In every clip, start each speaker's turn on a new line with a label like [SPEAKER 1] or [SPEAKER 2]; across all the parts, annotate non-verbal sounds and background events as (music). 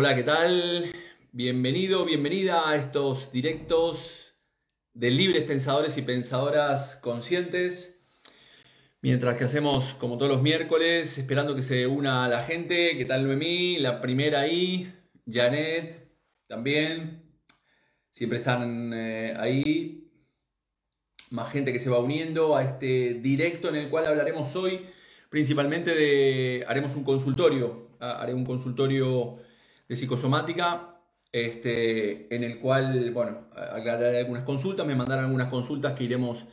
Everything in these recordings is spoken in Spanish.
[SPEAKER 1] Hola, ¿qué tal? Bienvenido, bienvenida a estos directos de libres pensadores y pensadoras conscientes. Mientras que hacemos como todos los miércoles, esperando que se una la gente. ¿Qué tal Noemí? La primera ahí. Janet también. Siempre están eh, ahí. Más gente que se va uniendo a este directo en el cual hablaremos hoy principalmente de... Haremos un consultorio. Ah, haré un consultorio de psicosomática este, en el cual, bueno, aclararé algunas consultas, me mandarán algunas consultas que iremos,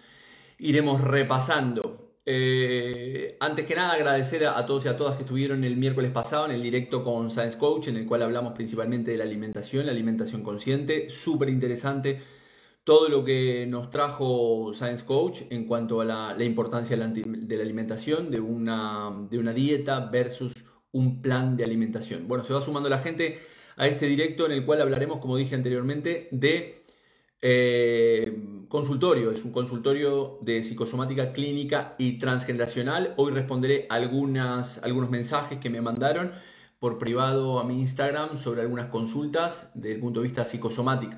[SPEAKER 1] iremos repasando. Eh, antes que nada, agradecer a, todos y a todas que estuvieron el miércoles pasado en el directo con Science Coach, en el cual hablamos principalmente de la alimentación, la alimentación consciente, súper interesante todo lo que nos trajo Science Coach en cuanto a la, importancia de la, alimentación, de una, de una dieta versus un plan de alimentación. Bueno, se va sumando la gente a este directo en el cual hablaremos, como dije anteriormente, de eh, consultorio. Es un consultorio de psicosomática clínica y transgeneracional. Hoy responderé algunas, algunos mensajes que me mandaron por privado a mi Instagram sobre algunas consultas desde el punto de vista psicosomático.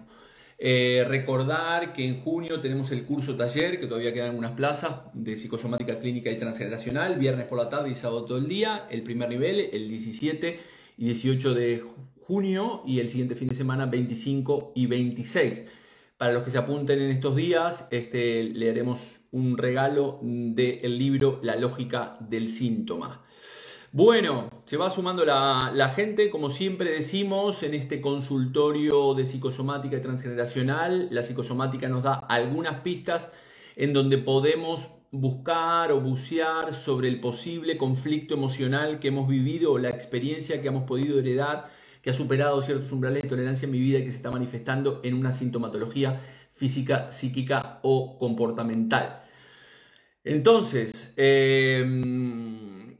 [SPEAKER 1] Eh, recordar que en junio tenemos el curso taller, que todavía quedan unas plazas de psicosomática clínica y transgeneracional, viernes por la tarde y sábado todo el día, el primer nivel, el 17 y 18 de junio y el siguiente fin de semana 25 y 26. Para los que se apunten en estos días, este, le haremos un regalo del libro La lógica del síntoma. Bueno, se va sumando la, gente, como siempre decimos, en este consultorio de psicosomática y transgeneracional. La psicosomática nos da algunas pistas en donde podemos buscar o bucear sobre el posible conflicto emocional que hemos vivido o la experiencia que hemos podido heredar, que ha superado ciertos umbrales de tolerancia en mi vida y que se está manifestando en una sintomatología física, psíquica o comportamental. Entonces, eh,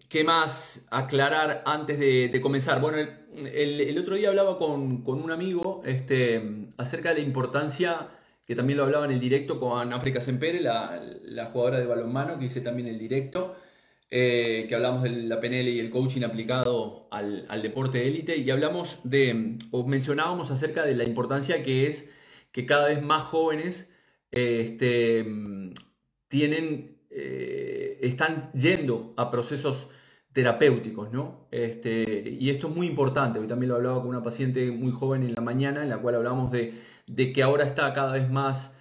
[SPEAKER 1] ¿Qué más aclarar antes de, comenzar? Bueno, el, otro día hablaba con, un amigo este, acerca de la importancia, que también lo hablaba en el directo con África Sempere, la, la jugadora de balonmano, que hice también el directo, eh, que hablamos de la PNL y el coaching aplicado al, deporte élite, y hablamos de, o mencionábamos acerca de la importancia que es que cada vez más jóvenes este, tienen, eh, están yendo a procesos terapéuticos, ¿no? Este, y esto es muy importante. Hoy también lo hablaba con una paciente muy joven en la mañana, en la cual hablamos de, que ahora está cada vez más,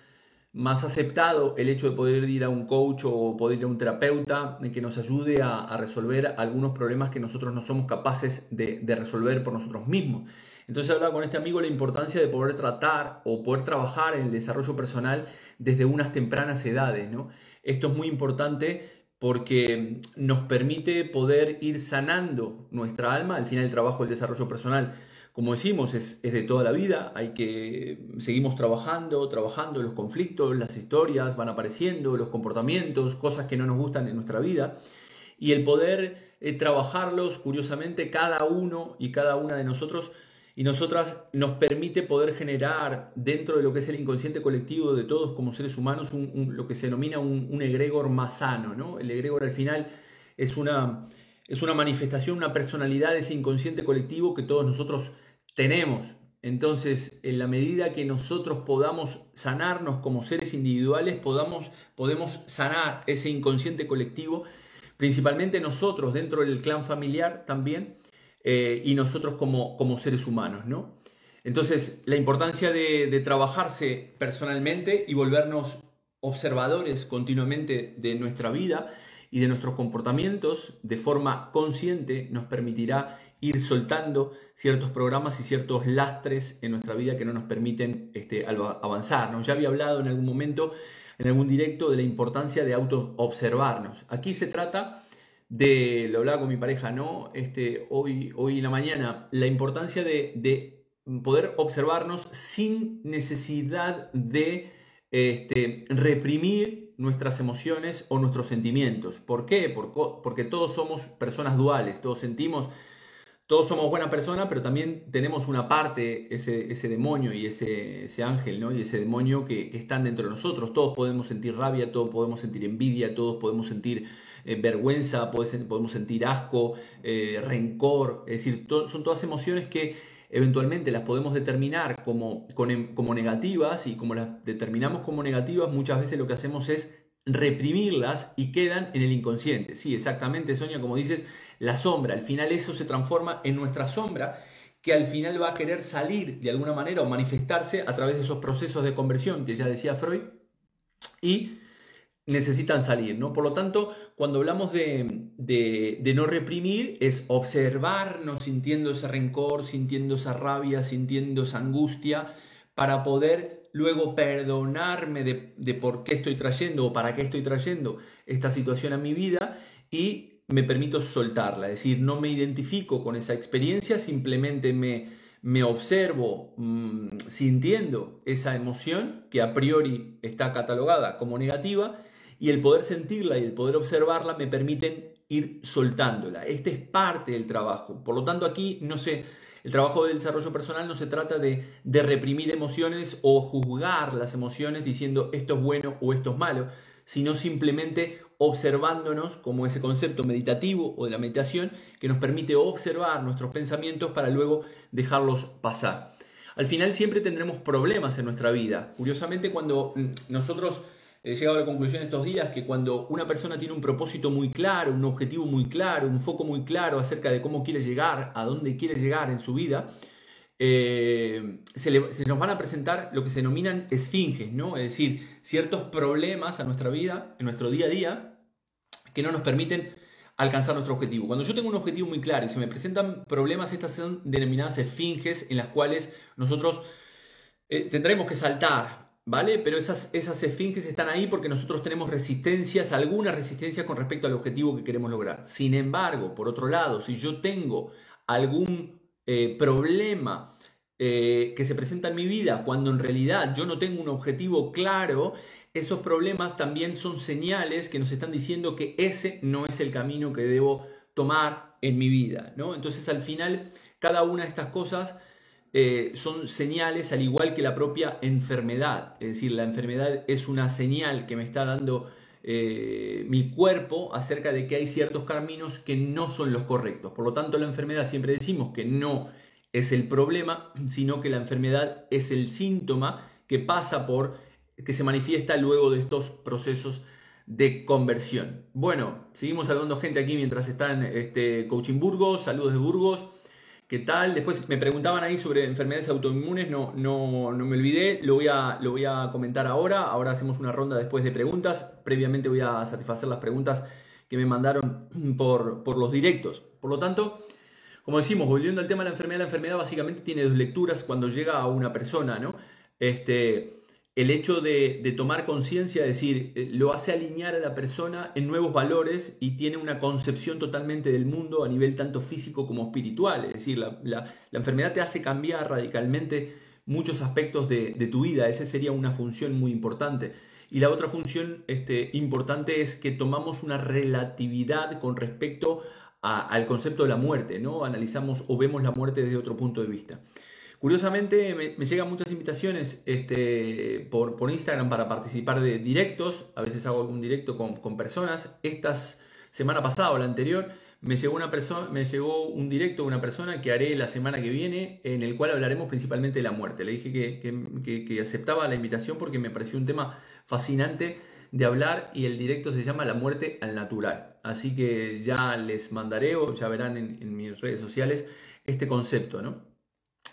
[SPEAKER 1] más aceptado el hecho de poder ir a un coach o poder ir a un terapeuta que nos ayude a, resolver algunos problemas que nosotros no somos capaces de, de resolver por nosotros mismos. Entonces hablaba con este amigo la importancia de poder tratar o poder trabajar en el desarrollo personal desde unas tempranas edades, ¿no? Esto es muy importante porque nos permite poder ir sanando nuestra alma. Al final el trabajo del desarrollo personal, como decimos, es, de toda la vida. Hay que seguimos trabajando, trabajando los conflictos, las historias van apareciendo, los comportamientos, cosas que no nos gustan en nuestra vida. Y el poder eh, trabajarlos, curiosamente, cada uno y cada una de nosotros y nosotras nos permite poder generar dentro de lo que es el inconsciente colectivo de todos como seres humanos lo que se denomina un, egregor más sano. ¿no? El egregor al final es una, es una manifestación, una personalidad de ese inconsciente colectivo que todos nosotros tenemos. Entonces, en la medida que nosotros podamos sanarnos como seres individuales, podamos, podemos sanar ese inconsciente colectivo, principalmente nosotros dentro del clan familiar también, eh, y nosotros como, como seres humanos, ¿no? Entonces, la importancia de, trabajarse personalmente y volvernos observadores continuamente de nuestra vida y de nuestros comportamientos de forma consciente nos permitirá ir soltando ciertos programas y ciertos lastres en nuestra vida que no nos permiten este, avanzar. ¿no? Ya había hablado en algún momento, en algún directo, de la importancia de auto-observarnos. Aquí se trata de, lo hablaba con mi pareja, ¿no? Este, hoy, hoy en la mañana, la importancia de, poder observarnos sin necesidad de este, reprimir nuestras emociones o nuestros sentimientos. ¿Por qué? Porque, todos somos personas duales, todos sentimos, todos somos buenas personas, pero también tenemos una parte, ese, ese demonio y ese, ese, ángel, ¿no? Y ese demonio que, que están dentro de nosotros. Todos podemos sentir rabia, todos podemos sentir envidia, todos podemos sentir eh, vergüenza, podemos sentir asco, eh, rencor, es decir, son todas emociones que eventualmente las podemos determinar como, como negativas y como las determinamos como negativas, muchas veces lo que hacemos es reprimirlas y quedan en el inconsciente. Sí, exactamente, Sonia, como dices, la sombra. Al final eso se transforma en nuestra sombra que al final va a querer salir de alguna manera o manifestarse a través de esos procesos de conversión que ya decía Freud y necesitan salir, ¿no? Por lo tanto, cuando hablamos de, de, no reprimir, es observarnos sintiendo ese rencor, sintiendo esa rabia, sintiendo esa angustia, para poder luego perdonarme de, de por qué estoy trayendo o para qué estoy trayendo esta situación a mi vida y me permito soltarla, es decir, no me identifico con esa experiencia, simplemente me, me observo mm, sintiendo esa emoción que a priori está catalogada como negativa y el poder sentirla y el poder observarla me permiten ir soltándola. Este es parte del trabajo. Por lo tanto, aquí no sé, el trabajo del desarrollo personal no se trata de, de reprimir emociones o juzgar las emociones diciendo esto es bueno o esto es malo, sino simplemente observándonos como ese concepto meditativo o de la meditación que nos permite observar nuestros pensamientos para luego dejarlos pasar. Al final siempre tendremos problemas en nuestra vida. Curiosamente cuando mm, nosotros he llegado a la conclusión estos días que cuando una persona tiene un propósito muy claro, un objetivo muy claro, un foco muy claro acerca de cómo quiere llegar, a dónde quiere llegar en su vida, eh, se, nos van a presentar lo que se denominan esfinges, ¿no? Es decir, ciertos problemas a nuestra vida, en nuestro día a día, que no nos permiten alcanzar nuestro objetivo. Cuando yo tengo un objetivo muy claro y se me presentan problemas, estas son denominadas esfinges en las cuales nosotros eh, tendremos que saltar, ¿vale? Pero esas, esas esfinges están ahí porque nosotros tenemos resistencias, alguna resistencia con respecto al objetivo que queremos lograr. Sin embargo, por otro lado, si yo tengo algún eh, problema eh, que se presenta en mi vida cuando en realidad yo no tengo un objetivo claro, esos problemas también son señales que nos están diciendo que ese no es el camino que debo tomar en mi vida. ¿no? Entonces al final cada una de estas cosas eh, son señales al igual que la propia enfermedad. Es decir, la enfermedad es una señal que me está dando mi cuerpo acerca de que hay ciertos caminos que no son los correctos. Por lo tanto, la enfermedad siempre decimos que no es el problema, sino que la enfermedad es el síntoma que pasa por, que se manifiesta luego de estos procesos de conversión. Bueno, seguimos saludando gente aquí mientras están este, Coaching Burgos, saludos de Burgos. ¿Qué tal? Después me preguntaban ahí sobre enfermedades autoinmunes, no, no, no me olvidé, lo voy, a, lo voy a comentar ahora. Ahora hacemos una ronda después de preguntas. Previamente voy a satisfacer las preguntas que me mandaron por, por los directos. Por lo tanto, como decimos, volviendo al tema de la enfermedad, la enfermedad básicamente tiene dos lecturas cuando llega a una persona, ¿no? Este, el hecho de, tomar conciencia, es decir, eh, lo hace alinear a la persona en nuevos valores y tiene una concepción totalmente del mundo a nivel tanto físico como espiritual. Es decir, la, enfermedad te hace cambiar radicalmente muchos aspectos de, tu vida. Esa sería una función muy importante. Y la otra función este, importante es que tomamos una relatividad con respecto al concepto de la muerte, ¿no? Analizamos o vemos la muerte desde otro punto de vista. Curiosamente me, llegan muchas invitaciones este, por, Instagram para participar de directos, a veces hago algún directo con, personas. Esta semana pasada o la anterior me llegó, una persona, me llegó un directo de una persona que haré la semana que viene en el cual hablaremos principalmente de la muerte. Le dije que, que, aceptaba la invitación porque me pareció un tema fascinante de hablar y el directo se llama La muerte al natural. Así que ya les mandaré o ya verán en, en mis redes sociales este concepto, ¿no?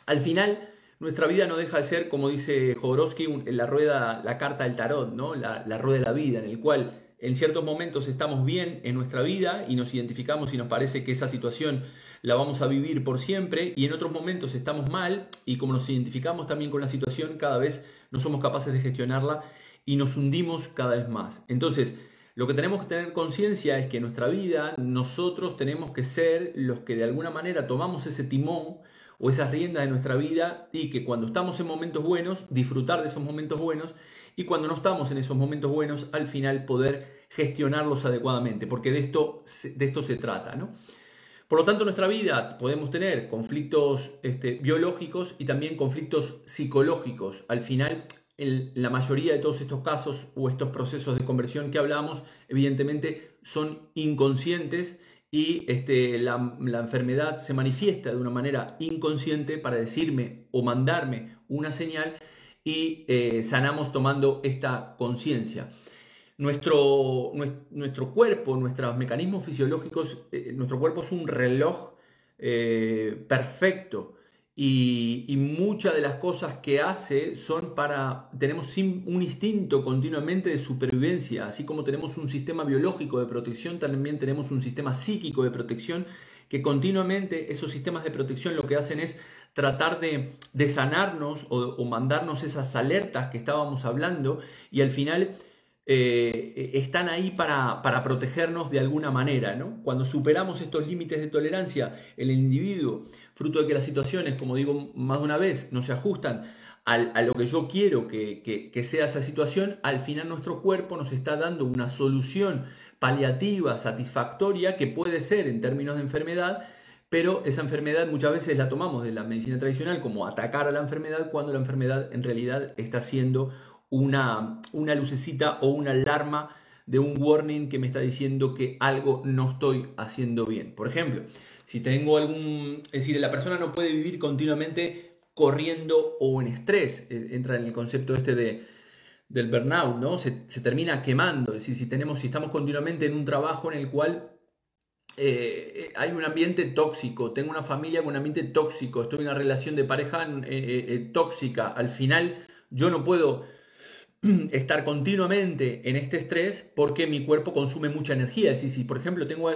[SPEAKER 1] Al final, nuestra vida no deja de ser, como dice Jodorowsky, la rueda, la carta del tarot, ¿no? La, rueda de la vida, en el cual en ciertos momentos estamos bien en nuestra vida y nos identificamos y nos parece que esa situación la vamos a vivir por siempre y en otros momentos estamos mal y como nos identificamos también con la situación cada vez no somos capaces de gestionarla y nos hundimos cada vez más. Entonces, lo que tenemos que tener conciencia es que en nuestra vida nosotros tenemos que ser los que de alguna manera tomamos ese timón o esas riendas de nuestra vida y que cuando estamos en momentos buenos, disfrutar de esos momentos buenos y cuando no estamos en esos momentos buenos, al final poder gestionarlos adecuadamente, porque de esto, de esto se trata. ¿no? Por lo tanto, en nuestra vida podemos tener conflictos este, biológicos y también conflictos psicológicos. Al final, en la mayoría de todos estos casos o estos procesos de conversión que hablamos, evidentemente son inconscientes y este, la, enfermedad se manifiesta de una manera inconsciente para decirme o mandarme una señal y eh, sanamos tomando esta conciencia. Nuestro, nuestro, cuerpo, nuestros mecanismos fisiológicos, eh, nuestro cuerpo es un reloj eh, perfecto y, y muchas de las cosas que hace son para, tenemos un instinto continuamente de supervivencia, así como tenemos un sistema biológico de protección, también tenemos un sistema psíquico de protección, que continuamente esos sistemas de protección lo que hacen es tratar de, sanarnos o, mandarnos esas alertas que estábamos hablando y al final eh, están ahí para, para, protegernos de alguna manera. ¿no? Cuando superamos estos límites de tolerancia, el individuo fruto de que las situaciones, como digo más de una vez, no se ajustan a lo que yo quiero que, sea esa situación, al final nuestro cuerpo nos está dando una solución paliativa, satisfactoria, que puede ser en términos de enfermedad, pero esa enfermedad muchas veces la tomamos de la medicina tradicional como atacar a la enfermedad cuando la enfermedad en realidad está siendo una, una lucecita o una alarma de un warning que me está diciendo que algo no estoy haciendo bien. Por ejemplo, si tengo algún, es decir, la persona no puede vivir continuamente corriendo o en estrés, eh, entra en el concepto este de, del burnout, ¿no? Se, termina quemando, es decir, si, tenemos, si estamos continuamente en un trabajo en el cual eh, hay un ambiente tóxico, tengo una familia con un ambiente tóxico, estoy en una relación de pareja eh, tóxica, al final yo no puedo (clears throat) estar continuamente en este estrés porque mi cuerpo consume mucha energía. Es decir, si por ejemplo tengo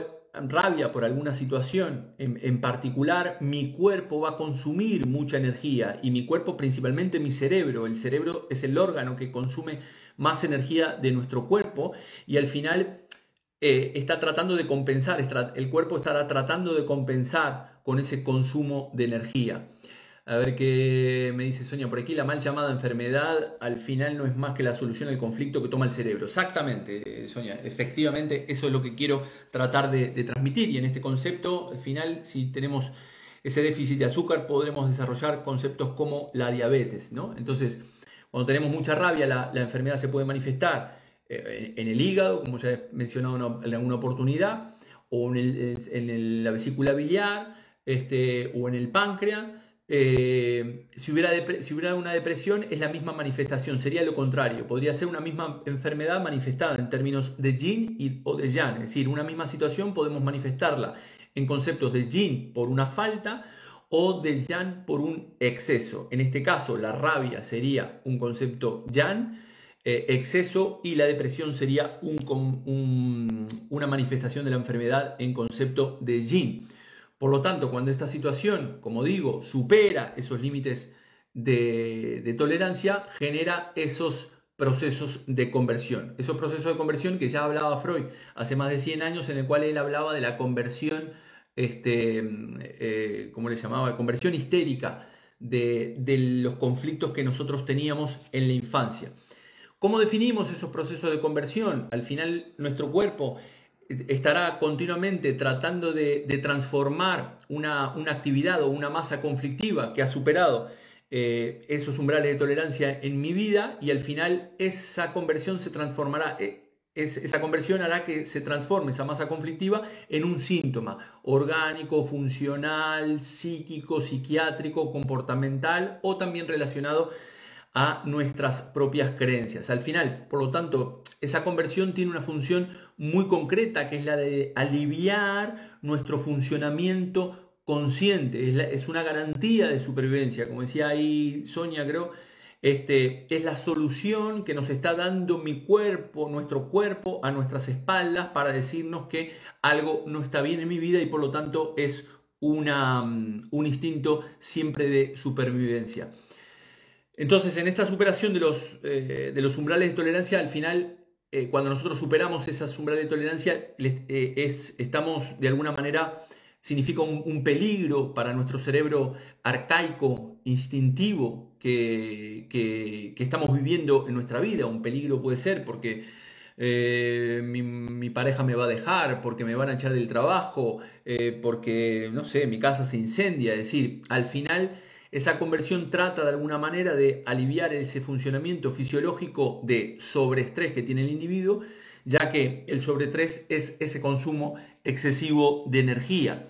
[SPEAKER 1] rabia por alguna situación en, particular, mi cuerpo va a consumir mucha energía y mi cuerpo, principalmente mi cerebro, el cerebro es el órgano que consume más energía de nuestro cuerpo y al final eh, está tratando de compensar, el cuerpo estará tratando de compensar con ese consumo de energía. A ver qué me dice Sonia por aquí. La mal llamada enfermedad al final no es más que la solución al conflicto que toma el cerebro. Exactamente, Sonia. Efectivamente, eso es lo que quiero tratar de, transmitir. Y en este concepto, al final, si tenemos ese déficit de azúcar, podremos desarrollar conceptos como la diabetes. ¿no? Entonces, cuando tenemos mucha rabia, la, enfermedad se puede manifestar eh, en el hígado, como ya he mencionado en alguna oportunidad, o en, la vesícula biliar, este, o en el páncreas eh, si, hubiera una depresión es la misma manifestación, sería lo contrario, podría ser una misma enfermedad manifestada en términos de yin y, o de yang, es decir, una misma situación podemos manifestarla en conceptos de yin por una falta o de yang por un exceso. En este caso, la rabia sería un concepto yang, eh, exceso, y la depresión sería un, una manifestación de la enfermedad en concepto de yin. Por lo tanto, cuando esta situación, como digo, supera esos límites de, tolerancia, genera esos procesos de conversión. Esos procesos de conversión que ya hablaba Freud hace más de 100 años, en el cual él hablaba de la conversión, este, eh, ¿cómo le llamaba? Conversión histérica de, de los conflictos que nosotros teníamos en la infancia. ¿Cómo definimos esos procesos de conversión? Al final, nuestro cuerpo estará continuamente tratando de, transformar una, actividad o una masa conflictiva que ha superado eh, esos umbrales de tolerancia en mi vida y al final esa conversión se transformará, eh, esa conversión hará que se transforme esa masa conflictiva en un síntoma orgánico, funcional, psíquico, psiquiátrico, comportamental o también relacionado a nuestras propias creencias. Al final, por lo tanto, esa conversión tiene una función muy concreta que es la de aliviar nuestro funcionamiento consciente, es, una garantía de supervivencia, como decía ahí Sonia, creo, este, es la solución que nos está dando mi cuerpo, nuestro cuerpo, a nuestras espaldas para decirnos que algo no está bien en mi vida y por lo tanto es una, mm, un instinto siempre de supervivencia. Entonces, en esta superación de los, eh, de los umbrales de tolerancia, al final, eh, cuando nosotros superamos esas umbrales de tolerancia, eh, es, estamos de alguna manera, significa un, peligro para nuestro cerebro arcaico, instintivo, que, que, estamos viviendo en nuestra vida. Un peligro puede ser porque mi, mi, pareja me va a dejar, porque me van a echar del trabajo, porque, no sé, mi casa se incendia. Es decir, al final esa conversión trata de alguna manera de aliviar ese funcionamiento fisiológico de sobreestrés que tiene el individuo, ya que el sobreestrés es ese consumo excesivo de energía.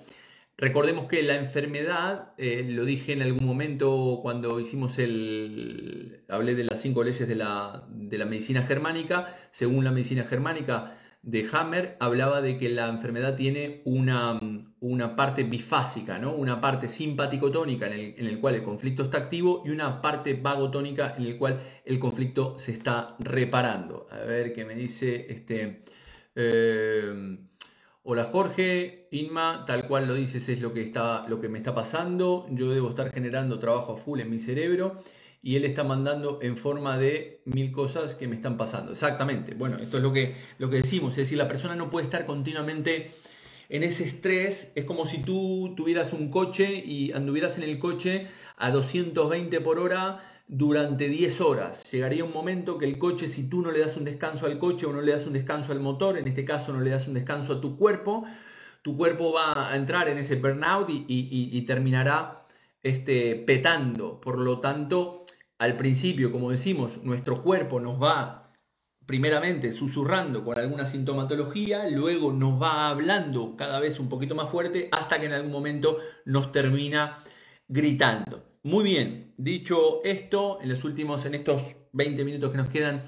[SPEAKER 1] Recordemos que la enfermedad, eh, lo dije en algún momento cuando hicimos el. hablé de las cinco leyes de la, de la medicina germánica. Según la medicina germánica, de Hammer hablaba de que la enfermedad tiene una, una parte bifásica, ¿no? una parte simpático-tónica en el, cual el conflicto está activo y una parte vagotónica en el cual el conflicto se está reparando. A ver qué me dice este... Eh, Hola Jorge, Inma, tal cual lo dices es lo que, está, lo que me está pasando. Yo debo estar generando trabajo a full en mi cerebro y él está mandando en forma de mil cosas que me están pasando. Exactamente. Bueno, esto es lo que, lo que decimos. Es decir, la persona no puede estar continuamente en ese estrés. Es como si tú tuvieras un coche y anduvieras en el coche a 220 por hora durante 10 horas. Llegaría un momento que el coche, si tú no le das un descanso al coche o no le das un descanso al motor, en este caso no le das un descanso a tu cuerpo, tu cuerpo va a entrar en ese burnout y, y terminará este, petando. Por lo tanto, al principio, como decimos, nuestro cuerpo nos va primeramente susurrando con alguna sintomatología, luego nos va hablando cada vez un poquito más fuerte hasta que en algún momento nos termina gritando. Muy bien, dicho esto, en los últimos, en estos 20 minutos que nos quedan,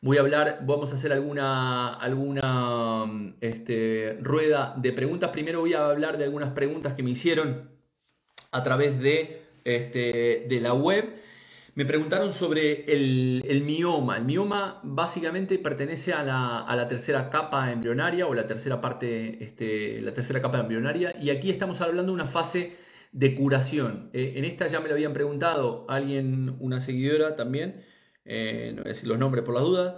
[SPEAKER 1] voy a hablar, vamos a hacer alguna, alguna este, rueda de preguntas. Primero voy a hablar de algunas preguntas que me hicieron a través de, este, de la web. Me preguntaron sobre el, mioma. El mioma básicamente pertenece a la, tercera capa embrionaria o la tercera parte, este, la tercera capa embrionaria. Y aquí estamos hablando de una fase de curación. Eh, en esta ya me lo habían preguntado alguien, una seguidora también, eh, los nombres por las dudas,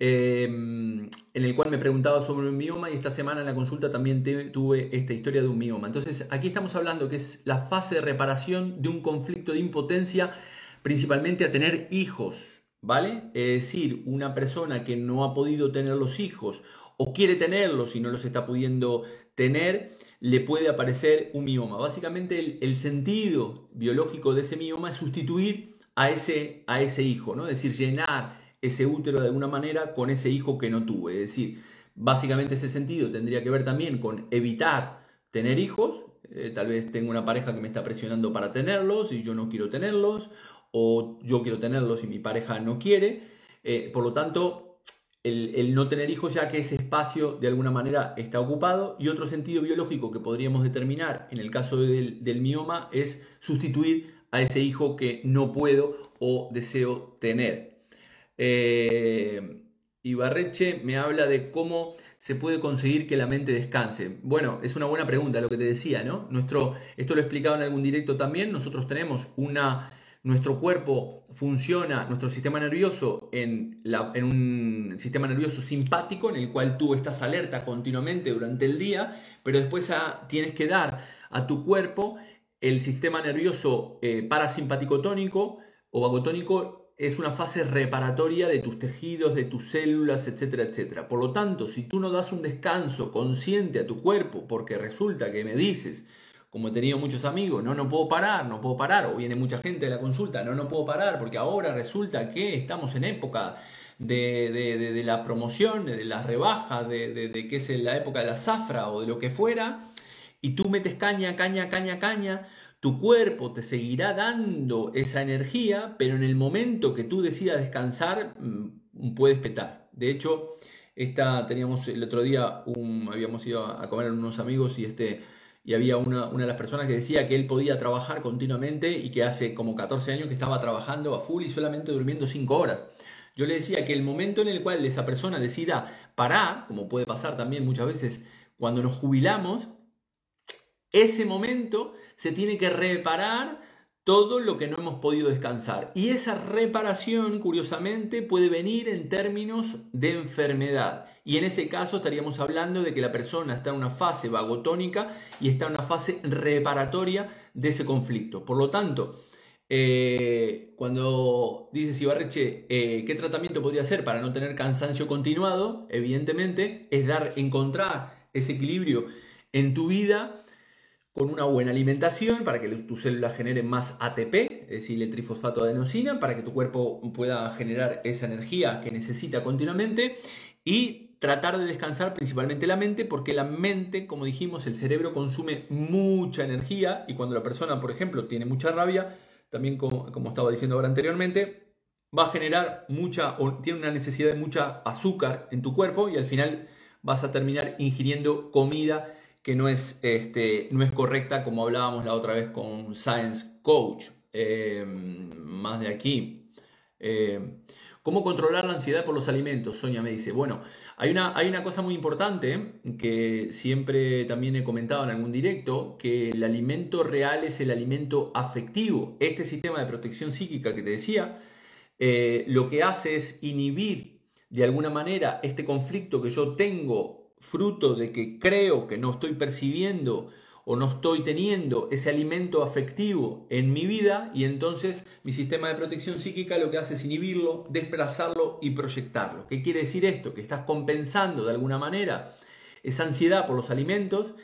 [SPEAKER 1] em, en el cual me preguntaba sobre un mioma y esta semana en la consulta también tuve esta historia de un mioma. Entonces aquí estamos hablando que es la fase de reparación de un conflicto de impotencia principalmente a tener hijos, ¿vale? Es decir, una persona que no ha podido tener los hijos o quiere tenerlos y no los está pudiendo tener, le puede aparecer un mioma. Básicamente el, sentido biológico de ese mioma es sustituir a ese, a ese hijo, ¿no? Es decir, llenar ese útero de alguna manera con ese hijo que no tuve. Es decir, básicamente ese sentido tendría que ver también con evitar tener hijos. Eh, tal vez tengo una pareja que me está presionando para tenerlos y yo no quiero tenerlos, o yo quiero tenerlos y mi pareja no quiere. Eh, por lo tanto, el, no tener hijos ya que ese espacio de alguna manera está ocupado y otro sentido biológico que podríamos determinar en el caso del, mioma es sustituir a ese hijo que no puedo o deseo tener. Eh, Ibarreche me habla de cómo se puede conseguir que la mente descanse. Bueno, es una buena pregunta lo que te decía, ¿no? Nuestro, esto lo he explicado en algún directo también, nosotros tenemos una nuestro cuerpo funciona, nuestro sistema nervioso, en, en, un sistema nervioso simpático en el cual tú estás alerta continuamente durante el día, pero después tienes que dar a tu cuerpo el sistema nervioso eh, parasimpático tónico o vagotónico es una fase reparatoria de tus tejidos, de tus células, etcétera, etcétera. Por lo tanto, si tú no das un descanso consciente a tu cuerpo, porque resulta que me dices, como he tenido muchos amigos, no, no puedo parar, no puedo parar, o viene mucha gente de la consulta, no, no puedo parar, porque ahora resulta que estamos en época de, la promoción, de la rebaja, de, que es la época de la zafra o de lo que fuera, y tú metes caña, caña, caña, caña, tu cuerpo te seguirá dando esa energía, pero en el momento que tú decidas descansar, mm, puedes petar. De hecho, esta, teníamos el otro día, habíamos ido a comer con unos amigos y este y había una, una, de las personas que decía que él podía trabajar continuamente y que hace como 14 años que estaba trabajando a full y solamente durmiendo 5 horas. Yo le decía que el momento en el cual esa persona decida parar, como puede pasar también muchas veces cuando nos jubilamos, ese momento se tiene que reparar todo lo que no hemos podido descansar. Y esa reparación, curiosamente, puede venir en términos de enfermedad. Y en ese caso estaríamos hablando de que la persona está en una fase vagotónica y está en una fase reparatoria de ese conflicto. Por lo tanto, eh, cuando dices Ibarreche, eh, ¿qué tratamiento podría hacer para no tener cansancio continuado? Evidentemente, es dar, encontrar ese equilibrio en tu vida con una buena alimentación para que tus células generen más ATP, es decir, el trifosfato de adenosina, para que tu cuerpo pueda generar esa energía que necesita continuamente y tratar de descansar principalmente la mente, porque la mente, como dijimos, el cerebro consume mucha energía y cuando la persona, por ejemplo, tiene mucha rabia, también como, como estaba diciendo ahora anteriormente, va a generar mucha o tiene una necesidad de mucha azúcar en tu cuerpo y al final vas a terminar ingiriendo comida que no es, este, no es correcta como hablábamos la otra vez con Science Coach. Eh, más de aquí. Eh, ¿Cómo controlar la ansiedad por los alimentos? Sonia me dice, bueno, hay una, hay una cosa muy importante que siempre también he comentado en algún directo, que el alimento real es el alimento afectivo. Este sistema de protección psíquica que te decía, eh, lo que hace es inhibir de alguna manera este conflicto que yo tengo fruto de que creo que no estoy percibiendo o no estoy teniendo ese alimento afectivo en mi vida y entonces mi sistema de protección psíquica lo que hace es inhibirlo, desplazarlo y proyectarlo. ¿Qué quiere decir esto? Que estás compensando de alguna manera esa ansiedad por los alimentos,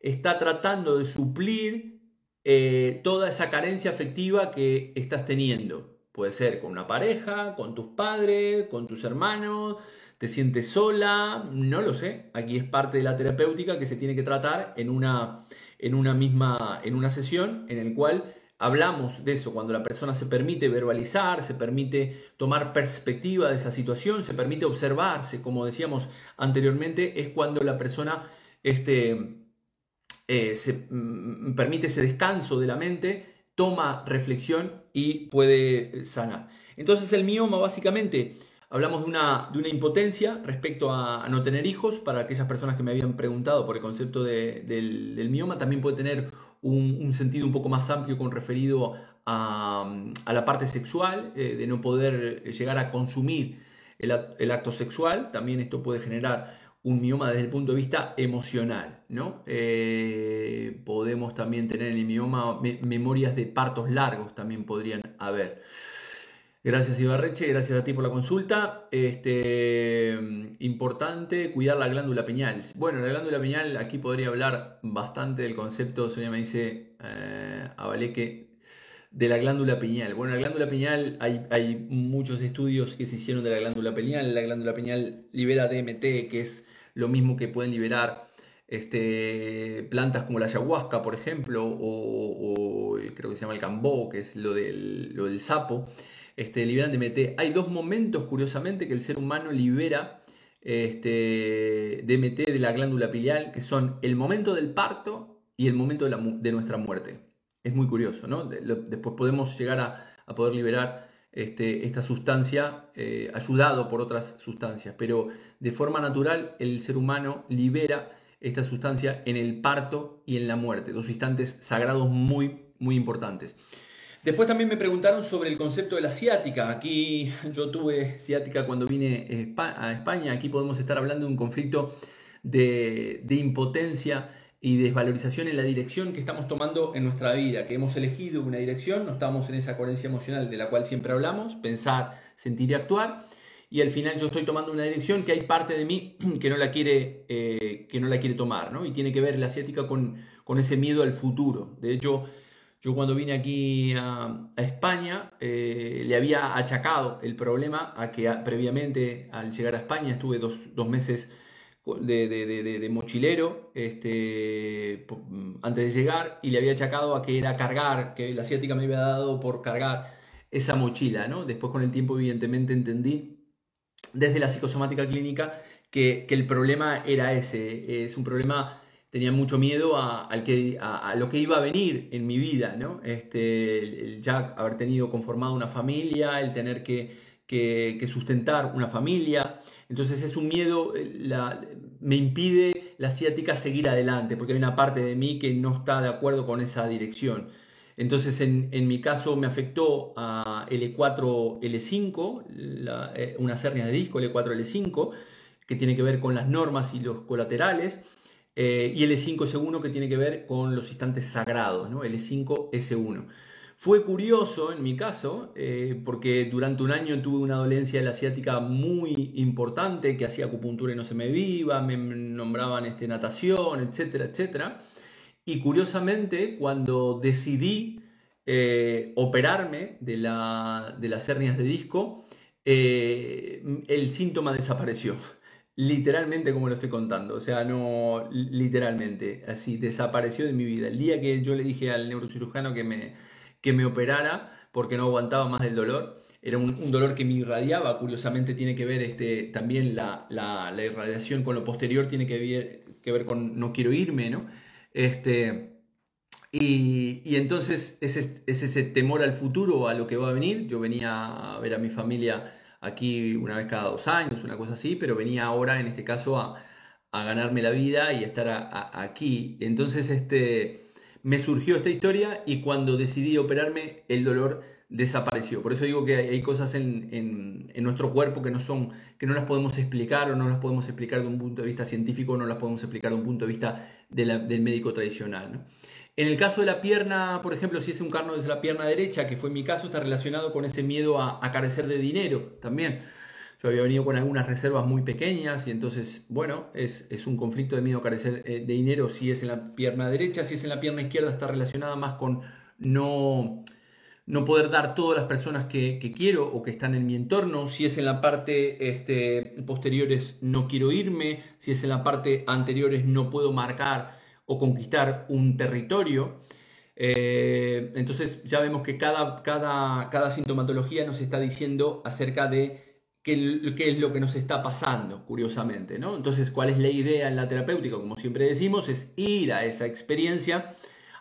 [SPEAKER 1] está tratando de suplir eh, toda esa carencia afectiva que estás teniendo. Puede ser con una pareja, con tus padres, con tus hermanos, te sientes sola, no lo sé. Aquí es parte de la terapéutica que se tiene que tratar en una, en una misma, en una sesión en el cual hablamos de eso, cuando la persona se permite verbalizar, se permite tomar perspectiva de esa situación, se permite observarse, como decíamos anteriormente, es cuando la persona este, eh, se mm, permite ese descanso de la mente toma reflexión y puede sanar. Entonces el mioma básicamente hablamos de una, de una impotencia respecto a, no tener hijos. Para aquellas personas que me habían preguntado por el concepto del, mioma, también puede tener un, sentido un poco más amplio con referido a, la parte sexual, eh, de no poder llegar a consumir el, el acto sexual. También esto puede generar un mioma desde el punto de vista emocional. ¿no? Eh, podemos también tener en el mioma memorias de partos largos, también podrían haber. Gracias Ibarreche, gracias a ti por la consulta. Este, importante cuidar la glándula pineal. Bueno, la glándula pineal, aquí podría hablar bastante del concepto, Sonia me dice, eh, que de la glándula pineal. Bueno, la glándula pineal, hay, hay muchos estudios que se hicieron de la glándula pineal. La glándula pineal libera DMT, que es lo mismo que pueden liberar este, plantas como la ayahuasca, por ejemplo, o, creo que se llama el cambó, que es lo del, lo del sapo, este, liberan DMT. Hay dos momentos, curiosamente, que el ser humano libera este, DMT de la glándula pineal, que son el momento del parto y el momento de, nuestra muerte. Es muy curioso, ¿no? Después podemos llegar a poder liberar este, esta sustancia eh, ayudado por otras sustancias, pero de forma natural el ser humano libera esta sustancia en el parto y en la muerte, dos instantes sagrados muy, muy importantes. Después también me preguntaron sobre el concepto de la ciática. Aquí yo tuve ciática cuando vine a España. Aquí podemos estar hablando de un conflicto de, de impotencia y desvalorización en la dirección que estamos tomando en nuestra vida, que hemos elegido una dirección, no estamos en esa coherencia emocional de la cual siempre hablamos, pensar, sentir y actuar, y al final yo estoy tomando una dirección que hay parte de mí (clears throat) que no la quiere, eh, que no la quiere tomar, ¿no? Y tiene que ver la asiática con, con ese miedo al futuro. De hecho, yo cuando vine aquí a, España eh, le había achacado el problema a que previamente al llegar a España estuve dos, dos meses de, mochilero este, antes de llegar y le había achacado a que era cargar, que la asiática me había dado por cargar esa mochila. ¿no? Después con el tiempo evidentemente entendí desde la psicosomática clínica que, el problema era ese, es un problema, tenía mucho miedo a, lo que iba a venir en mi vida, ¿no? este, el, ya haber tenido conformado una familia, el tener que, sustentar una familia, entonces es un miedo, eh, me impide la ciática seguir adelante, porque hay una parte de mí que no está de acuerdo con esa dirección. Entonces en, mi caso me afectó a L4, L5, eh, una hernias de disco L4, L5, que tiene que ver con las normas y los colaterales, eh, y L5, S1 que tiene que ver con los instantes sagrados, ¿no? L5, S1. Fue curioso en mi caso, eh, porque durante un año tuve una dolencia de la asiática muy importante, que hacía acupuntura y no se me viva, me nombraban este, natación, etcétera, etcétera. Y curiosamente, cuando decidí eh, operarme de, las hernias de disco, eh, el síntoma desapareció. Literalmente como lo estoy contando, o sea, no literalmente, así desapareció de mi vida. El día que yo le dije al neurocirujano que me, que me operara porque no aguantaba más el dolor, era un, dolor que me irradiaba, curiosamente tiene que ver este, también la, la, irradiación con lo posterior, tiene que ver, que ver con no quiero irme, ¿no? Este, y, y, entonces es, es ese temor al futuro, a lo que va a venir. Yo venía a ver a mi familia aquí una vez cada dos años, una cosa así, pero venía ahora, en este caso, a, a ganarme la vida y a estar aquí. Entonces, este, me surgió esta historia y cuando decidí operarme, el dolor desapareció. Por eso digo que hay, cosas en, en, nuestro cuerpo que no son, que no las podemos explicar o no las podemos explicar de un punto de vista científico, o no las podemos explicar de un punto de vista del médico tradicional. En el caso de la pierna, por ejemplo, si es un carno desde la pierna derecha, que fue mi caso, está relacionado con ese miedo a, carecer de dinero también. Yo había venido con algunas reservas muy pequeñas y entonces, bueno, es, un conflicto de miedo a carecer eh, de dinero si es en la pierna derecha, si es en la pierna izquierda está relacionada más con no, no poder dar todas las personas que, quiero o que están en mi entorno, si es en la parte este, posterior es no quiero irme, si es en la parte anterior es no puedo marcar o conquistar un territorio. Eh, entonces ya vemos que cada, cada, cada, sintomatología nos está diciendo acerca de qué, qué, es lo que nos está pasando, curiosamente. ¿no? Entonces, ¿cuál es la idea en la terapéutica? Como siempre decimos, es ir a esa experiencia,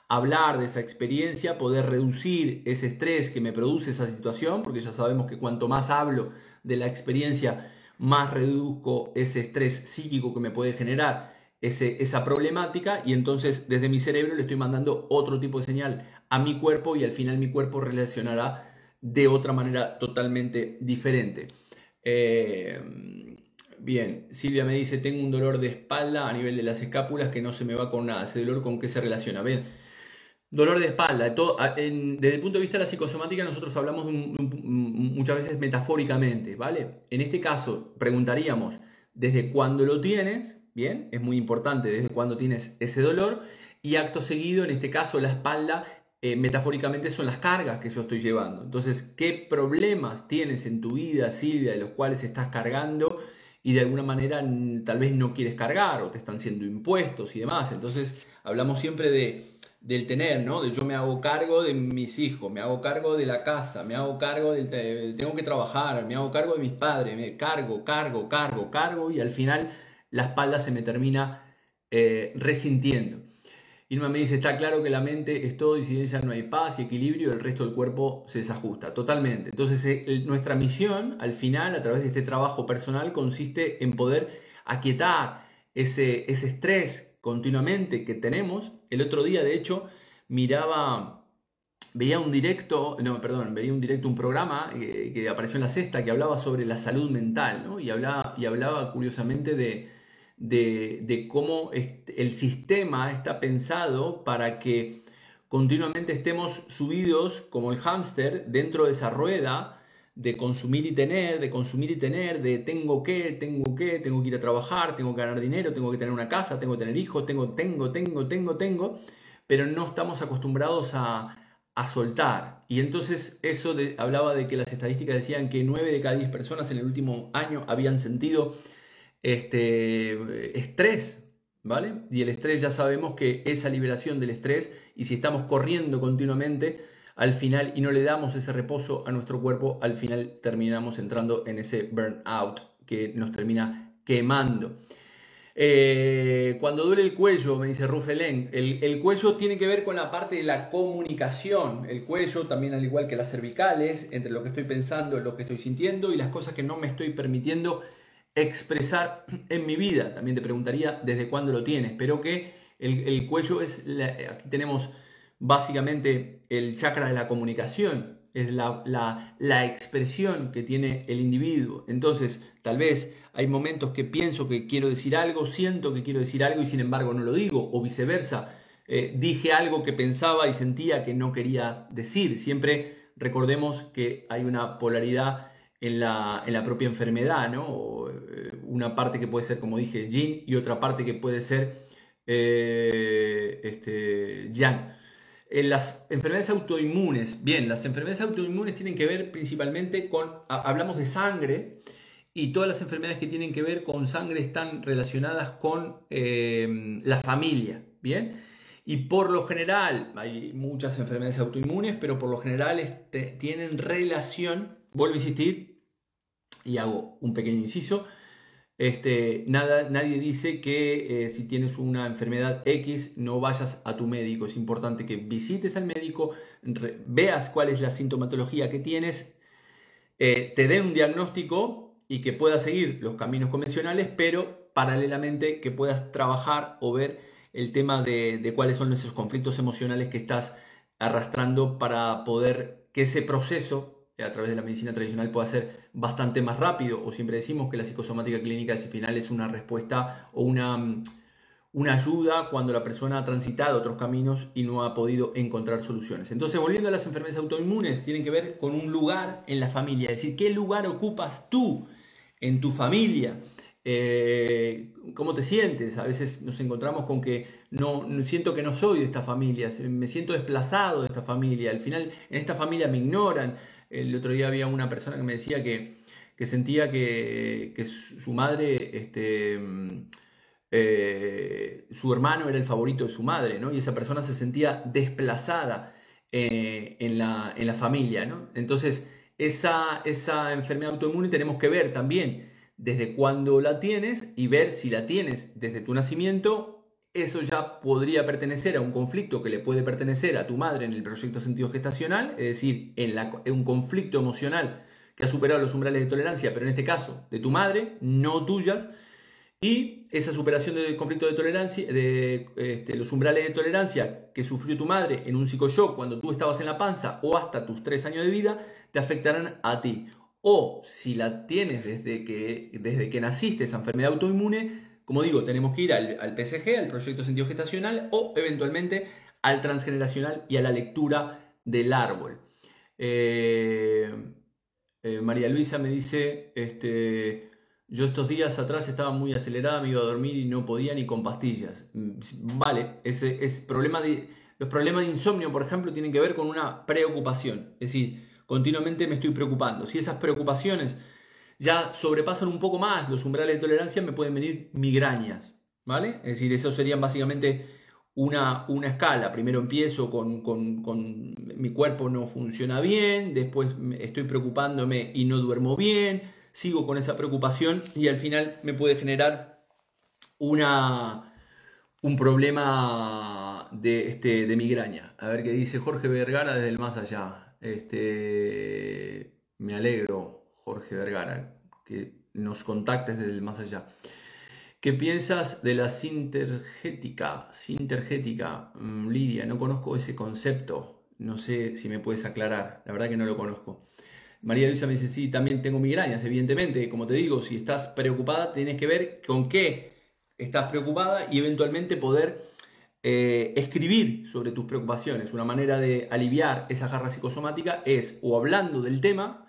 [SPEAKER 1] hablar de esa experiencia, poder reducir ese estrés que me produce esa situación, porque ya sabemos que cuanto más hablo de la experiencia, más reduzco ese estrés psíquico que me puede generar esa problemática y entonces desde mi cerebro le estoy mandando otro tipo de señal a mi cuerpo y al final mi cuerpo relacionará de otra manera totalmente diferente. Eh, bien, Silvia me dice, tengo un dolor de espalda a nivel de las escápulas que no se me va con nada. ¿Ese dolor con qué se relaciona? Bien, dolor de espalda. desde el punto de vista de la psicosomática nosotros hablamos muchas veces metafóricamente, ¿vale? En este caso preguntaríamos, ¿desde cuándo lo tienes? Bien, es muy importante desde cuando tienes ese dolor y acto seguido, en este caso la espalda, eh, metafóricamente son las cargas que yo estoy llevando. Entonces, ¿qué problemas tienes en tu vida, Silvia, de los cuales estás cargando y de alguna manera tal vez no quieres cargar o te están siendo impuestos y demás? Entonces, hablamos siempre de, del tener, ¿no? De yo me hago cargo de mis hijos, me hago cargo de la casa, me hago cargo del... tengo que trabajar, me hago cargo de mis padres, me cargo, cargo, cargo, cargo y al final la espalda se me termina eh, resintiendo. Irma me dice, está claro que la mente es todo y si ella no hay paz y equilibrio, el resto del cuerpo se desajusta. Totalmente. Entonces, eh, nuestra misión al final, a través de este trabajo personal, consiste en poder aquietar ese, ese estrés continuamente que tenemos. El otro día, de hecho, miraba, veía un directo, no, perdón, veía un directo, un programa eh, que apareció en la sexta que hablaba sobre la salud mental, ¿no? Y hablaba, y hablaba curiosamente de, de, cómo el sistema está pensado para que continuamente estemos subidos como el hámster dentro de esa rueda de consumir y tener, de consumir y tener, de tengo que, tengo que, tengo que ir a trabajar, tengo que ganar dinero, tengo que tener una casa, tengo que tener hijos, tengo, tengo, tengo, tengo, tengo, pero no estamos acostumbrados a, soltar. Y entonces eso hablaba de que las estadísticas decían que 9 de cada 10 personas en el último año habían sentido este, estrés, ¿vale? Y el estrés ya sabemos que esa liberación del estrés, y si estamos corriendo continuamente, al final y no le damos ese reposo a nuestro cuerpo, al final terminamos entrando en ese burnout que nos termina quemando. Eh, cuando duele el cuello, me dice Rufelén, el, el, cuello tiene que ver con la parte de la comunicación. El cuello, también al igual que las cervicales, entre lo que estoy pensando, lo que estoy sintiendo y las cosas que no me estoy permitiendo expresar en mi vida. También te preguntaría desde cuándo lo tienes, pero que el, cuello es, aquí tenemos básicamente el chakra de la comunicación, es la, la, expresión que tiene el individuo. Entonces, tal vez hay momentos que pienso que quiero decir algo, siento que quiero decir algo y sin embargo no lo digo, o viceversa. Eh, dije algo que pensaba y sentía que no quería decir. Siempre recordemos que hay una polaridad en la, en la propia enfermedad, ¿no? Una parte que puede ser, como dije, yin y otra parte que puede ser eh, este, yang. En las enfermedades autoinmunes, bien, las enfermedades autoinmunes tienen que ver principalmente con, hablamos de sangre y todas las enfermedades que tienen que ver con sangre están relacionadas con eh, la familia, ¿bien? Y por lo general, hay muchas enfermedades autoinmunes, pero por lo general este, tienen relación, vuelvo a insistir, y hago un pequeño inciso, este, nada, nadie dice que eh, si tienes una enfermedad X no vayas a tu médico. Es importante que visites al médico, veas cuál es la sintomatología que tienes, eh, te den un diagnóstico y que puedas seguir los caminos convencionales, pero paralelamente que puedas trabajar o ver el tema de, cuáles son esos conflictos emocionales que estás arrastrando para poder que ese proceso a través de la medicina tradicional pueda ser bastante más rápido o siempre decimos que la psicosomática clínica al final es una respuesta o una, mm, una ayuda cuando la persona ha transitado otros caminos y no ha podido encontrar soluciones. Entonces, volviendo a las enfermedades autoinmunes, tienen que ver con un lugar en la familia, es decir, qué lugar ocupas tú en tu familia. Eh, ¿Cómo te sientes? A veces nos encontramos con que no, siento que no soy de esta familia, me siento desplazado de esta familia, al final en esta familia me ignoran. El otro día había una persona que me decía que, sentía que, su madre, este, eh, su hermano era el favorito de su madre, ¿no? Y esa persona se sentía desplazada eh, en, la, en, la, familia, ¿no? Entonces, esa, esa enfermedad autoinmune tenemos que ver también desde cuándo la tienes y ver si la tienes desde tu nacimiento. Eso ya podría pertenecer a un conflicto que le puede pertenecer a tu madre en el proyecto sentido gestacional, es decir, en, un conflicto emocional que ha superado los umbrales de tolerancia, pero en este caso de tu madre, no tuyas, y esa superación del conflicto de tolerancia, de este, los umbrales de tolerancia que sufrió tu madre en un psicoshock cuando tú estabas en la panza o hasta tus tres años de vida, te afectarán a ti. O si la tienes desde que, desde que naciste, esa enfermedad autoinmune, como digo, tenemos que ir al, al PSG, al proyecto sentido gestacional, o eventualmente al transgeneracional y a la lectura del árbol. Eh, eh, María Luisa me dice, este, yo estos días atrás estaba muy acelerada, me iba a dormir y no podía ni con pastillas. Mm, vale, ese, ese problema de, los problemas de insomnio, por ejemplo, tienen que ver con una preocupación. Es decir, continuamente me estoy preocupando. Si esas preocupaciones ya sobrepasan un poco más los umbrales de tolerancia, me pueden venir migrañas, ¿vale? Es decir, eso serían básicamente una, una escala. Primero empiezo con, con, mi cuerpo no funciona bien, después estoy preocupándome y no duermo bien, sigo con esa preocupación y al final me puede generar una, un problema de, este, de migraña. A ver qué dice Jorge Vergara desde el más allá. Este, me alegro, Jorge Vergara, que nos contactes desde el más allá. ¿Qué piensas de la sintergética? Sintergética, mm, Lidia, no conozco ese concepto. No sé si me puedes aclarar. La verdad que no lo conozco. María Luisa me dice, sí, también tengo migrañas, evidentemente. Como te digo, si estás preocupada, tienes que ver con qué estás preocupada y eventualmente poder eh, escribir sobre tus preocupaciones. Una manera de aliviar esa jarra psicosomática es o hablando del tema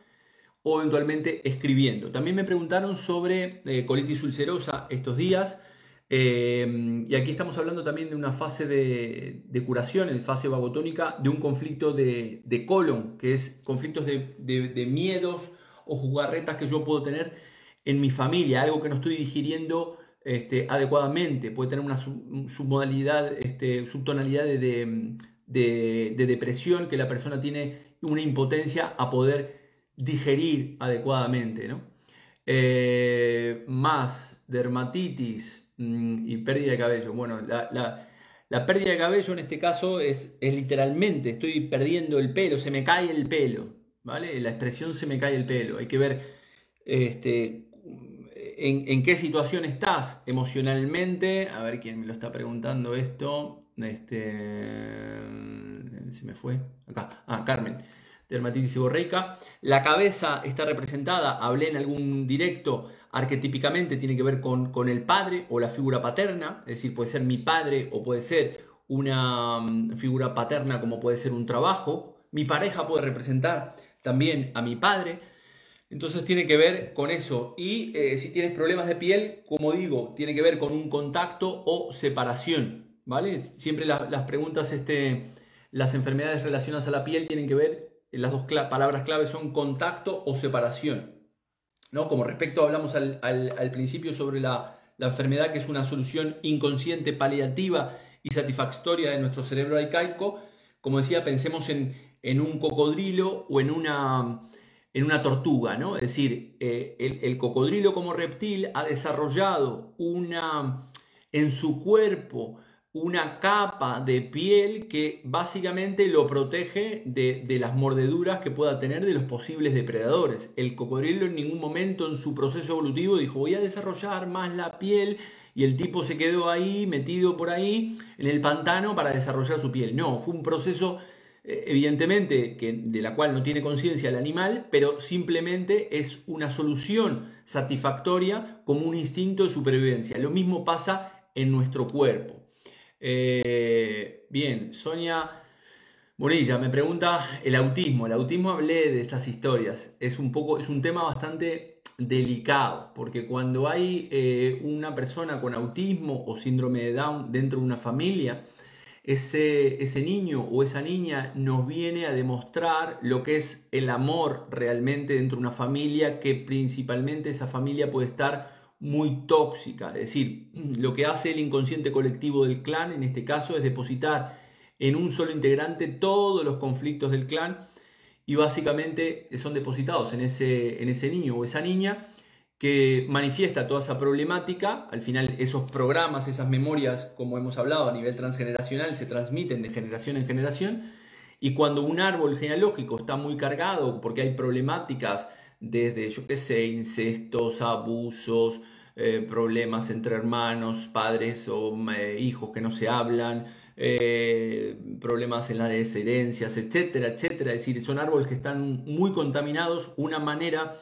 [SPEAKER 1] o eventualmente escribiendo. También me preguntaron sobre eh, colitis ulcerosa estos días. Eh, y aquí estamos hablando también de una fase de, curación, en fase vagotónica, de un conflicto de, colon, que es conflictos de, miedos o jugarretas que yo puedo tener en mi familia, algo que no estoy digiriendo este, adecuadamente, puede tener una submodalidad, este, subtonalidad de, depresión, que la persona tiene una impotencia a poder digerir adecuadamente. Eh, más dermatitis mm, y pérdida de cabello. Bueno, la, pérdida de cabello en este caso es, literalmente, estoy perdiendo el pelo, se me cae el pelo, ¿vale? La expresión se me cae el pelo. Hay que ver este, en, qué situación estás emocionalmente. A ver quién me lo está preguntando esto. Este, se me fue. Acá. Ah, Carmen. Dermatitis seborreica. La cabeza está representada, hablé en algún directo, arquetípicamente tiene que ver con, con el padre o la figura paterna. Es decir, puede ser mi padre o puede ser una mm, figura paterna como puede ser un trabajo. Mi pareja puede representar también a mi padre. Entonces tiene que ver con eso. Y eh, si tienes problemas de piel, como digo, tiene que ver con un contacto o separación. ¿Vale? Siempre las preguntas, este, las enfermedades relacionadas a la piel tienen que ver, las dos palabras claves son contacto o separación. ¿no? Como respecto hablamos al, principio sobre la, enfermedad que es una solución inconsciente, paliativa y satisfactoria de nuestro cerebro arcaico, como decía, pensemos en, en un cocodrilo o en una, en una tortuga, ¿no? Es decir, eh, el, cocodrilo como reptil ha desarrollado una, en su cuerpo una capa de piel que básicamente lo protege de, de, las mordeduras que pueda tener de los posibles depredadores. El cocodrilo en ningún momento en su proceso evolutivo dijo voy a desarrollar más la piel y el tipo se quedó ahí metido por ahí en el pantano para desarrollar su piel. No, fue un proceso eh, evidentemente que, de la cual no tiene conciencia el animal, pero simplemente es una solución satisfactoria como un instinto de supervivencia. Lo mismo pasa en nuestro cuerpo. Eh, bien, Sonia Morilla me pregunta el autismo. El autismo hablé de estas historias. Es un poco, es un tema bastante delicado, porque cuando hay eh, una persona con autismo o síndrome de Down dentro de una familia, ese, ese niño o esa niña nos viene a demostrar lo que es el amor realmente dentro de una familia, que principalmente esa familia puede estar muy tóxica. Es decir, lo que hace el inconsciente colectivo del clan, en este caso, es depositar en un solo integrante todos los conflictos del clan y básicamente son depositados en ese, en ese niño o esa niña que manifiesta toda esa problemática, al final esos programas, esas memorias, como hemos hablado a nivel transgeneracional, se transmiten de generación en generación, y cuando un árbol genealógico está muy cargado porque hay problemáticas desde, yo qué sé, incestos, abusos, eh, problemas entre hermanos, padres o eh, hijos que no se hablan, eh, problemas en las herencias, etcétera, etcétera. Es decir, son árboles que están muy contaminados. Una manera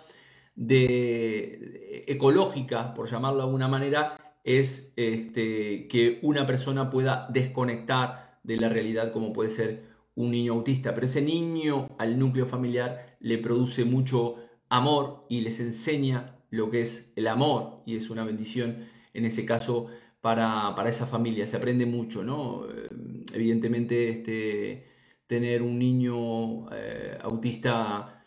[SPEAKER 1] de, ecológica, por llamarlo de alguna manera, es este, que una persona pueda desconectar de la realidad como puede ser un niño autista. Pero ese niño al núcleo familiar le produce mucho amor y les enseña lo que es el amor y es una bendición en ese caso para, esa familia. Se aprende mucho, ¿no? Eh, evidentemente este, tener un niño eh, autista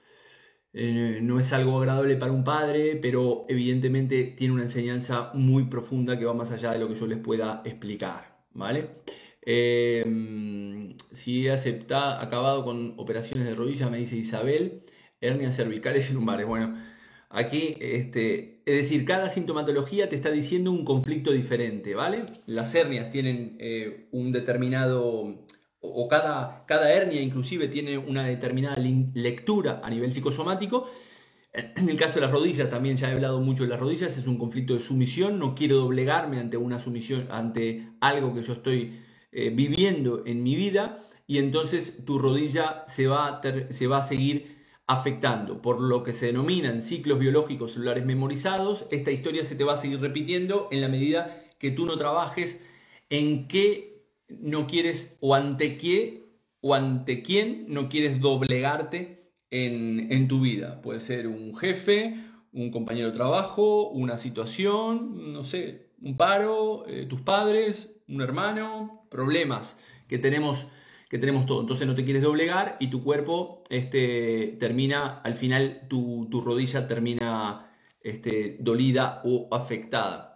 [SPEAKER 1] eh, no es algo agradable para un padre, pero evidentemente tiene una enseñanza muy profunda que va más allá de lo que yo les pueda explicar, ¿vale? Si he aceptado, acabado con operaciones de rodilla, me dice Isabel, hernias cervicales y lumbares. Bueno, aquí, este, es decir, cada sintomatología te está diciendo un conflicto diferente, ¿vale? Las hernias tienen eh, un determinado o cada, cada hernia inclusive tiene una determinada lectura a nivel psicosomático. En el caso de las rodillas, también ya he hablado mucho de las rodillas, es un conflicto de sumisión, no quiero doblegarme ante una sumisión, ante algo que yo estoy eh, viviendo en mi vida y entonces tu rodilla se va, se va a seguir afectando, por lo que se denominan ciclos biológicos celulares memorizados, esta historia se te va a seguir repitiendo en la medida que tú no trabajes en qué no quieres o ante qué o ante quién no quieres doblegarte en, tu vida. Puede ser un jefe, un compañero de trabajo, una situación, no sé, un paro, eh, tus padres, un hermano, problemas que tenemos que tenemos todo. Entonces no te quieres doblegar y tu cuerpo este, termina, al final tu, tu rodilla termina este, dolida o afectada.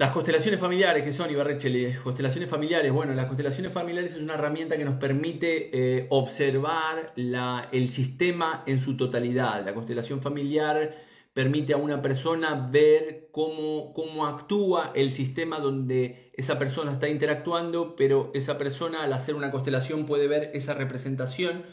[SPEAKER 1] Las constelaciones familiares, que son Ibarrechele? Constelaciones familiares, bueno, las constelaciones familiares es una herramienta que nos permite eh, observar el sistema en su totalidad. La constelación familiar permite a una persona ver cómo, cómo actúa el sistema donde esa persona está interactuando, pero esa persona al hacer una constelación puede ver esa representación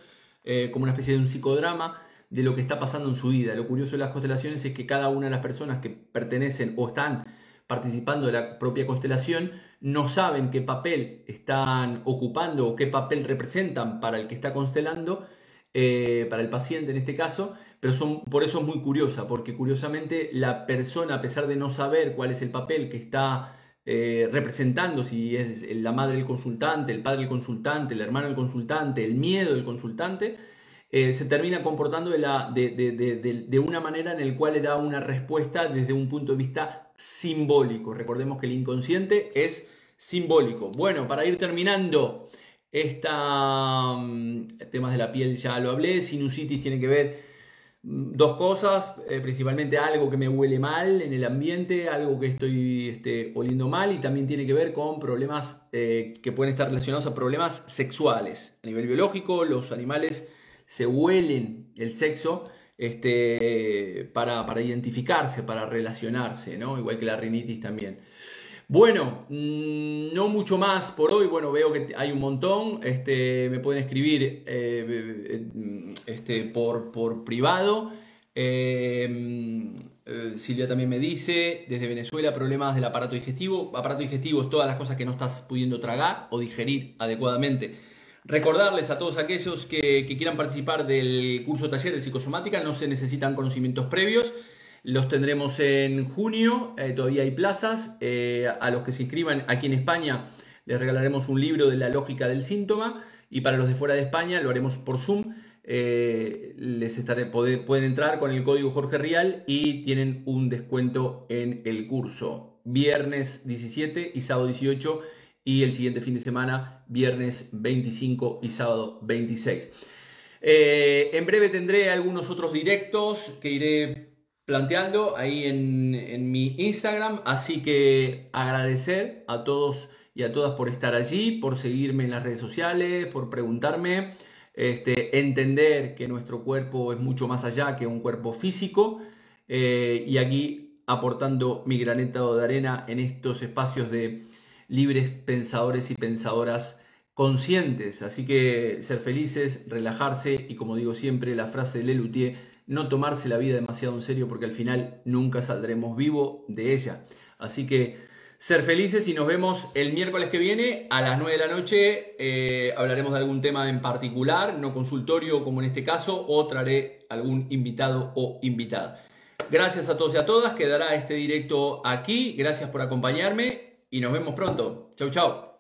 [SPEAKER 1] eh, como una especie de un psicodrama de lo que está pasando en su vida. Lo curioso de las constelaciones es que cada una de las personas que pertenecen o están participando de la propia constelación no saben qué papel están ocupando o qué papel representan para el que está constelando, eh, para el paciente en este caso, pero son, por eso es muy curiosa, porque curiosamente la persona, a pesar de no saber cuál es el papel que está eh, representando, si es la madre del consultante, el padre del consultante, el hermano del consultante, el miedo del consultante, eh, se termina comportando de, la, de, de, de, una manera en la cual le da una respuesta desde un punto de vista simbólico. Recordemos que el inconsciente es simbólico. Bueno, para ir terminando, esta, mm, temas de la piel ya lo hablé, sinusitis tiene que ver dos cosas, eh, principalmente algo que me huele mal en el ambiente, algo que estoy este, oliendo mal y también tiene que ver con problemas eh, que pueden estar relacionados a problemas sexuales. A nivel biológico, los animales se huelen el sexo este, para, para identificarse, para relacionarse, ¿no? igual que la rinitis también. Bueno, mm, no mucho más por hoy. Bueno, veo que hay un montón. Este, me pueden escribir eh, este, por, por privado. Eh, eh, Silvia también me dice, desde Venezuela, problemas del aparato digestivo. Aparato digestivo es todas las cosas que no estás pudiendo tragar o digerir adecuadamente. Recordarles a todos aquellos que, que quieran participar del curso taller de psicosomática, no se necesitan conocimientos previos. Los tendremos en junio, eh, todavía hay plazas. Eh, a los que se inscriban aquí en España les regalaremos un libro de la lógica del síntoma y para los de fuera de España lo haremos por Zoom. Eh, les pueden entrar con el código Jorge Rial y tienen un descuento en el curso. Viernes 17 y sábado 18 y el siguiente fin de semana, viernes 25 y sábado 26. en breve tendré algunos otros directos que iré planteando ahí en, mi Instagram. Así que agradecer a todos y a todas por estar allí, por seguirme en las redes sociales, por preguntarme, este, entender que nuestro cuerpo es mucho más allá que un cuerpo físico eh, y aquí aportando mi granito de arena en estos espacios de libres pensadores y pensadoras conscientes. Así que ser felices, relajarse y como digo siempre, la frase de Lelutier, no tomarse la vida demasiado en serio porque al final nunca saldremos vivo de ella. Así que ser felices y nos vemos el miércoles que viene a las 9 de la noche. Eh, hablaremos de algún tema en particular, no consultorio como en este caso, o traeré algún invitado o invitada. Gracias a todos y a todas, quedará este directo aquí. Gracias por acompañarme y nos vemos pronto. Chau, chau.